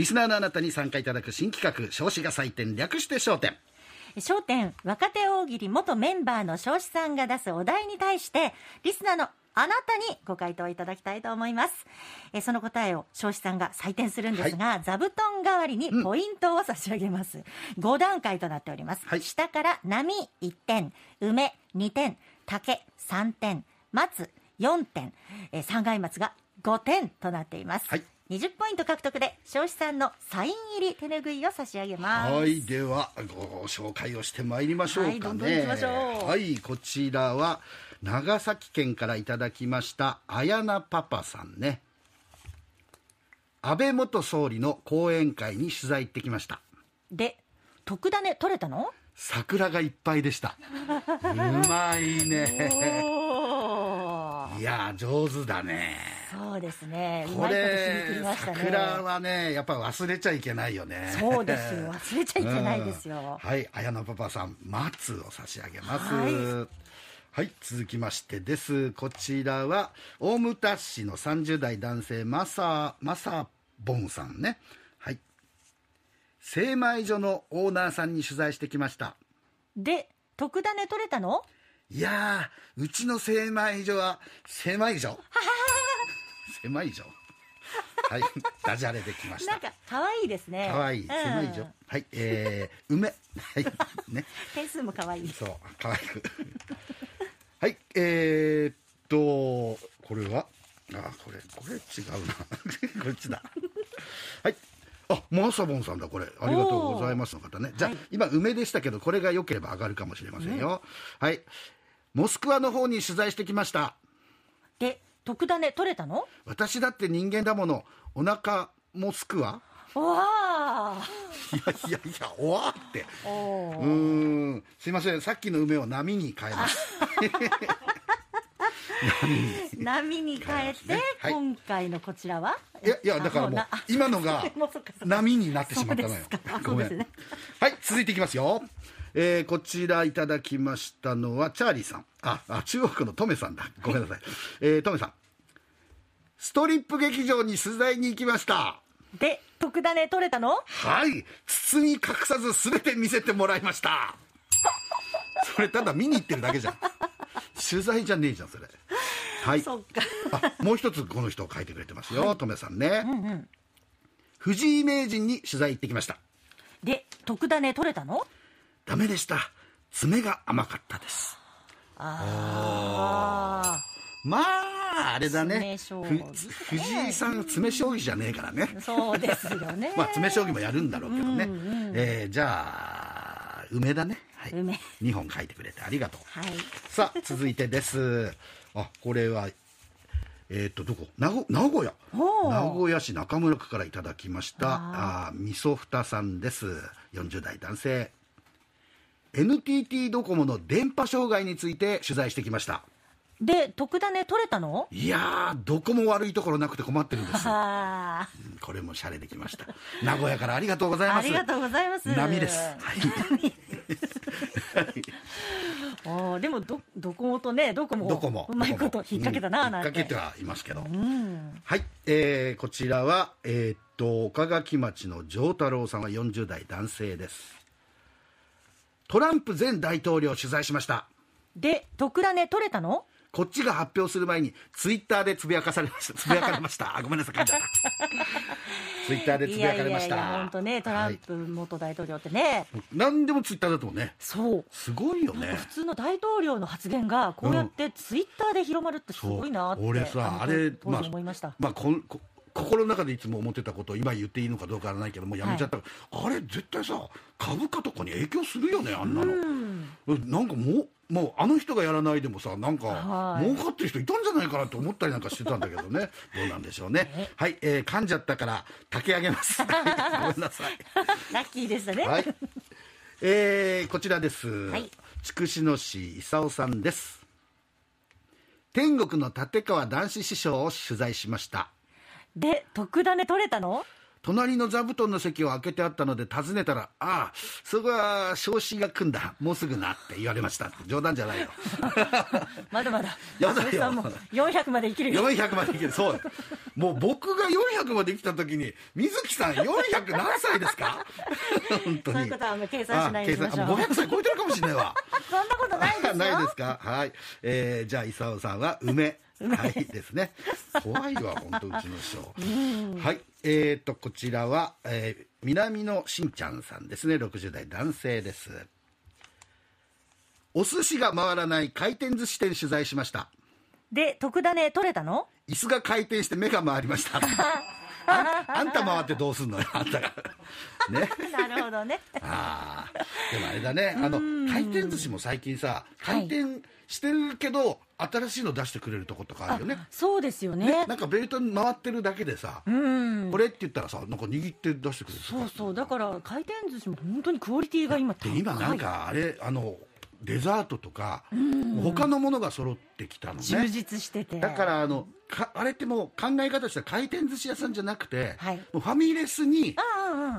リスナーのあなたに参加いただく新企画少子が採点略して焦点。焦点若手大喜利元メンバーの少子さんが出すお題に対してリスナーのあなたにご回答いただきたいと思います。えその答えを少子さんが採点するんですが、座布団代わりにポイントを差し上げます、5段階となっております、はい。下から波1点梅2点竹3点松4点え三階松が5点となっています、はい20ポイント獲得で少子さんのサイン入り手ぬぐいを差し上げます。はいではご紹介をしてまいりましょうかね。はいこちらは長崎県からいただきました綾菜パパさんね。安倍元総理の講演会に取材行ってきました。で特ダネ取れたの？桜がいっぱいでした。うまいね。いや上手だねそうですね。うこれね。桜はねやっぱ忘れちゃいけないよね。そうですよ。忘れちゃいけないですよ。う んはい綾野パパさん松を差し上げます。ははい続きましてです。こちらは大牟田市の30代男性マサマサボンさんね。はい。精米所のオーナーさんに取材してきました。で特ダネ取れたの？いやーうちの精米所は精米所 精米所はいダジャレできましたなんか可愛いですねかわいい、うん狭いじゃはい、えー、梅。はい、ね、点数も可愛いそう、かわいく。はい、えー、っと、これは、あ、これ、これ違うな。こっちだ。はい。あ、マサボンさんだ、これ。ありがとうございますの方ね。じゃあ、はい今、梅でしたけど、これが良ければ上がるかもしれませんよ。はい。モスクワの方に取材してきました。で特ダネ取れたの？私だって人間だもの。お腹、モスクワわあ。いやいやいや、おわって。う。ーん。すいません。さっきの梅を波に変えます。波に変えて、はい。今回のこちらは？いやいやだからもう 今のが 波になってしまったのよ。ごめん、ね。はい続いていきますよ。えーこちらいただきましたのはチャーリーさん。ああ中国のトメさんだ。ごめんなさい、えー、トメさんストリップ劇場に取材に行きました。で特ダネ取れたの？はい。包み隠さず全て見せてもらいました。それただ見に行ってるだけじゃん。取材じゃねえじゃんそれ。はい。そっか。あもう一つこの人書いてくれてますよ、トメさんね、藤井名人に取材行ってきました。で特ダネ取れたの？ダメでした。爪が甘かったです。あまああれだね。藤井さん詰将棋じゃねえからね。あそうですよね。まあ詰将棋もやるんだろうけどね、えーじゃあ梅だね、はい、梅。2本書いてくれてありがとう。はい。さあ続いてです。あこれはえっ、とどこ？名古名古屋。名古屋市中村区からいただきました。あみそふたさんです。40代男性。NTT ドコモの電波障害について取材してきましたで特ダネ取れたの？いやーどこも悪いところなくて困ってるんですあ。うんこれもシャレできました。名古屋からありがとうございます。あありがとうございます。波です。はい。おーでもどどこもとねどこもどこも。うまいこと引っ掛けたな、うんなんて。引っ掛けてはいますけど、うん。はい、えーこちらは、えーっと岡垣町の丈太郎さんは40代男性です。トランプ前大統領を取材しました。で特ダネ取れたの？こっちが発表する前にツイッターでつぶやかされました。つぶやかれました。あごめんなさいツイッターでつぶやかれました。いやいやいや本当ねトランプ元大統領ってね、はい何でもツイッターだともね。そう。すごいよね。普通の大統領の発言がこうやってツイッターで広まるってすごいなって、俺さのあれました、まあこんこ心の中でいつも思ってたことを今言っていいのかどうかわからないけどもうやめちゃった。から、あれ絶対さ株価とかに影響するよねあんなの、なんかもうもうあの人がやらないでもさなんかはい。儲かってる人いたんじゃないかなって思ったりなんかしてたんだけどね。どうなんでしょうね。はい、えー噛んじゃったから炊き上げます。ごめんなさい。ラッキーでしたね、はい。えーこちらです。はい。筑紫野市勲さんです。天国の立川男子師匠を取材しました。で特ダネ取れたの？隣の座布団の席を開けてあったので尋ねたら、ああ、そこは昇進が来んだ、もうすぐなって言われました冗談じゃないよ。まだまだやだよも400まで生きるよ400までいける、そう。もう僕が400まで来た時に、水木さん400何歳ですか？本当に。そういうことはもう計算しないであ計算しょうあ500歳超えてるかもしれないわ。そんなことないですよないですか？はい。えー、じゃあ、伊沢さんは梅。はい、ですね。怖いわ、本当うちの師匠。はい。えーと、こちらは、えー、南野しんちゃんさんですね。60代男性です。お寿司が回らない回転寿司店取材しました。で特ダネ取れたの？椅子が回転して目が回りました。ああんた回ってどうすんのよ、あんたが。ね。なるほどね。ああ、でもあれだね、あの回転寿司も最近さ、回転してるけど、新しいの出してくれるとことかあるよね。そうですよね。ね、なんかベルトに回ってるだけでさ、うん。これって言ったらさ、なんか握って出してくれるそうそう。だから回転寿司も本当にクオリティが今高いで今なんかあれ、あのデザートとか、他のものが揃ってきたのね。充実してて。だからあのかあれってもう考え方としては回転寿司屋さんじゃなくて、はい。もうファミレスに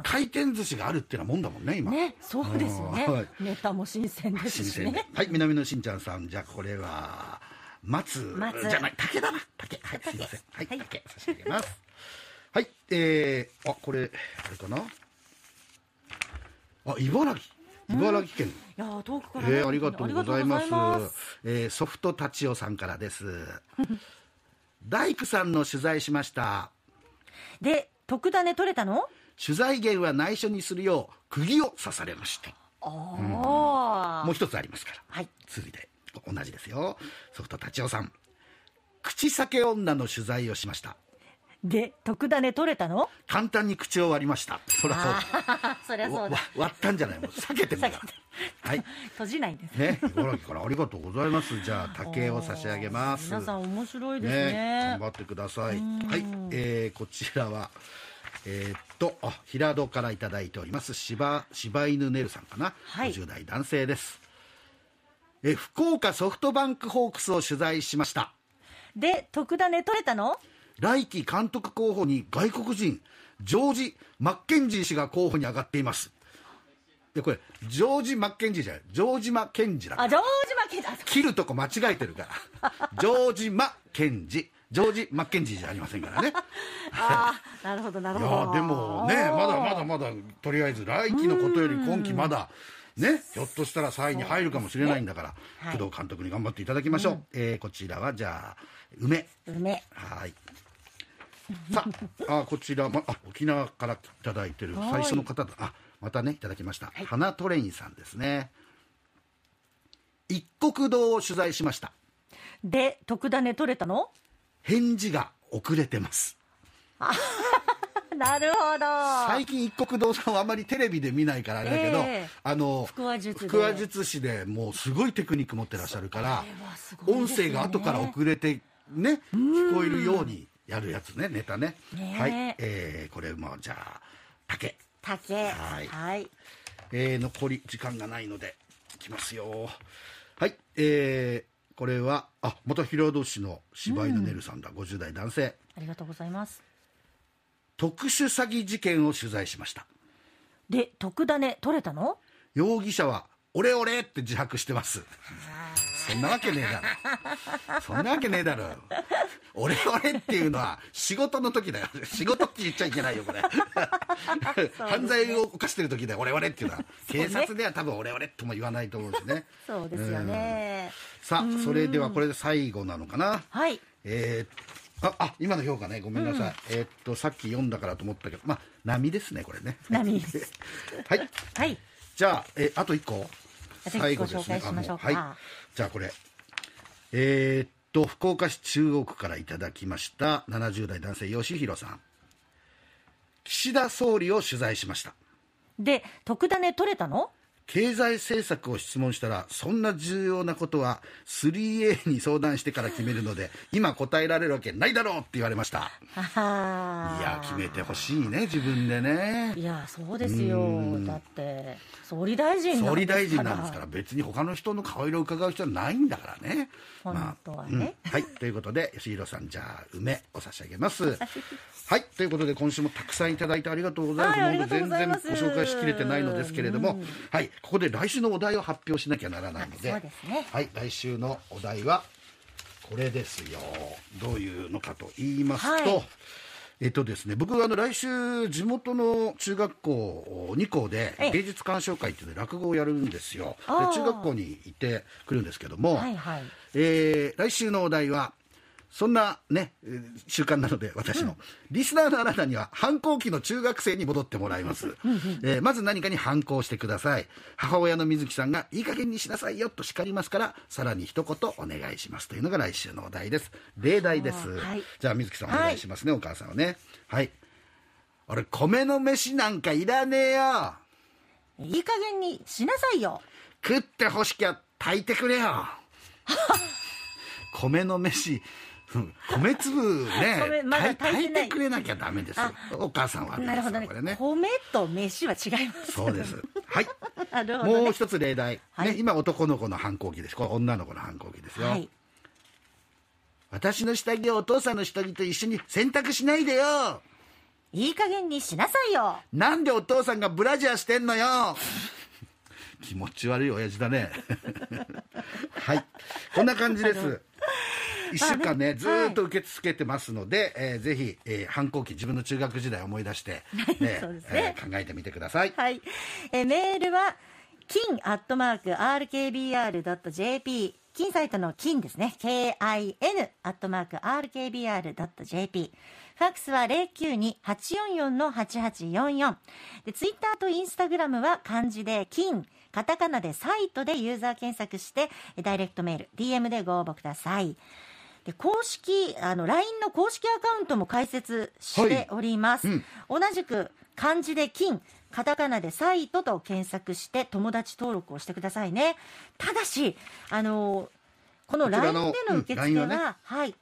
回転寿司があるっていうのはもんだもんね今。ねそうですよね。うんはい。ネタも新鮮です新鮮で。しねはい南野しんちゃんさん。じゃあこれは松松じゃない。竹だな。竹。はい竹すいません。はい、はい。竹。差し上げます。はいえー、あこれあれかな。あ茨城茨城県、いやー遠くからね。えー、ありがとうございます。えーソフトタチオさんからです。大工さんの取材しました。で特ダネ取れたの？取材源は内緒にするよう釘を刺されました。ああもう一つありますから。はい。続いて同じですよ。ソフトタチオさん。口裂け女の取材をしましたで特ダネ取れたの？簡単に口を割りました。そりゃそう。あ そりゃそうだ。割ったんじゃないもう避けてんだから。はい。閉じないんですね。茨城からありがとうございます。じゃあ竹を差し上げます。皆さん面白いですね。ね頑張ってください。はい、えー、こちらはえーっとあ平戸からいただいております。柴柴犬ねるさんかな、はい。50代男性です。え福岡ソフトバンクホークスを取材しました。で特ダネ取れたの？来季監督候補に外国人ジョージ・マッケンジー氏が候補に上がっています。でこれジョージ・マッケンジーじゃないジョージ・マケンジだから。あジョージマケンあ切るとこ間違えてるからジョージ・マッケンジ ジョージ・マッケンジーじゃありませんからね。あーなるほどなるいほど。でもねまだまだまだとりあえず来季のことより今季まだねひょっとしたら3位に入るかもしれないんだから、はい。工藤監督に頑張っていただきましょう、えーこちらはじゃあ梅。梅。はいさああこちら、ま、あ沖縄からいただいてるはい。最初の方だ。あまたねいただきました、花トレインさんですね。一国堂を取材しました。で特ダネ取れたの？返事が遅れてます。なるほど。最近一国堂さんはあまりテレビで見ないからあれだけど、ええ。あの腹話術で。腹話術師でもうすごいテクニック持ってらっしゃるからこれはすごい音声が後から遅れてね聞こえるようにやるやつねネタね。ね。えはい、えーこれもじゃあ竹。竹。はい。はい。えー残り時間がないのでいきますよ。はい。えーこれはあまた平戸市の柴犬ねるさんだ、50代男性ありがとうございます。特殊詐欺事件を取材しました。で特ダネ取れたの？容疑者は「俺俺」って自白してます。そんなわけねえだろ。そんなわけねえだろ俺俺っていうのは仕事の時だよ。仕事って言っちゃいけないよこれ。犯罪を犯してる時だよ俺俺っていうのは。警察では多分俺俺とも言わないと思うしね。そうですよね。さあそれではこれで最後なのかな？はい。えーああ今の評価ね。ごめんなさい、えーっとさっき読んだからと思ったけど。まあ波ですねこれね。波。で すはい。はい。じゃあ、えーあと1個。最後ですね。はい。じゃあこれ。えーっと福岡市中央区からいただきました70代男性吉弘さん。岸田総理を取材しました。で特ダネ取れたの？経済政策を質問したらそんな重要なことは 3A に相談してから決めるので今答えられるわけないだろうって言われました。いや決めてほしいね自分でね。いやそうですよ。だって総理大臣総理大臣なんですから別に他の人の顔色を伺う必要はないんだからね。本当はね、まあうん、はいということで吉弘さんじゃあ梅を差し上げます。はいということで今週もたくさんいただいてありがとうございます、はい、全然ご紹介しきれてないのですけれども、はいここで来週のお題を発表しなきゃならないので、ね、はい来週のお題はこれですよ。どういうのかと言いますと、はい。えっとですね、僕はあの来週、地元の中学校2校で芸術鑑賞会っていうので落語をやるんですよ、で中学校に行ってくるんですけども、はいはい、えー、来週のお題は、そんなね、習慣なので、私の、うん、リスナーのあなたには反抗期の中学生に戻ってもらいます。えー、まず何かに反抗してください。母親の水木さんが、いい加減にしなさいよと叱りますから、さらに一言お願いしますというのが来週のお題です。例題です。はい、じゃあ、水木さんお願いしますね、はい、お母さんはね。はい。俺、米の飯なんかいらねえよ。いい加減にしなさいよ。食ってほしきゃ炊いてくれよ。米の飯米粒ね、ま、炊いてくれなきゃダメですお母さんはなるほどね。ね。米と飯は違います、そうです。はい。ね、もう一つ例題、はい、ね、今男の子の反抗期です。これ女の子の反抗期ですよ、はい、私の下着をお父さんの下着と一緒に洗濯しないでよ。いい加減にしなさいよ。なんでお父さんがブラジャーしてんのよ。気持ち悪い親父だね。はい。こんな感じです1週間ね、ずっと受け付けてますので、えー、ぜひ、えー、反抗期、自分の中学時代を思い出して、ねねえー、考えてみてください。はい。えー、メールは、金アットマーク RKBR.jp 金サイトの金ですね。KIN アットマーク RKBR.jp ファックスは092-844-8844で、ツイッターとインスタグラムは漢字で金、カタカナでサイトでユーザー検索して、ダイレクトメール、DM でご応募ください。で公式あの LINE の公式アカウントも開設しております、はいうん、同じく漢字で金カタカナでサイトと検索して友達登録をしてくださいね。ただしあのこの LINE での受付は、うんね、はい。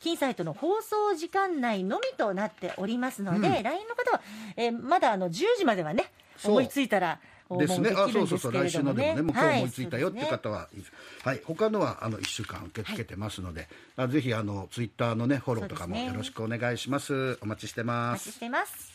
金サイトの放送時間内のみとなっておりますので、うん、LINE の方は、えー、まだあの10時まではね思いついたらですね。あ、そうそうそう、来週のでもね、もう今日思いついたよって方は、はい、はい、他のはあの一週間受け付けてますので、はい、ぜひあのツイッターのねフォローとかもよろしくお願いします。お待ちしてます。お待ちしてます。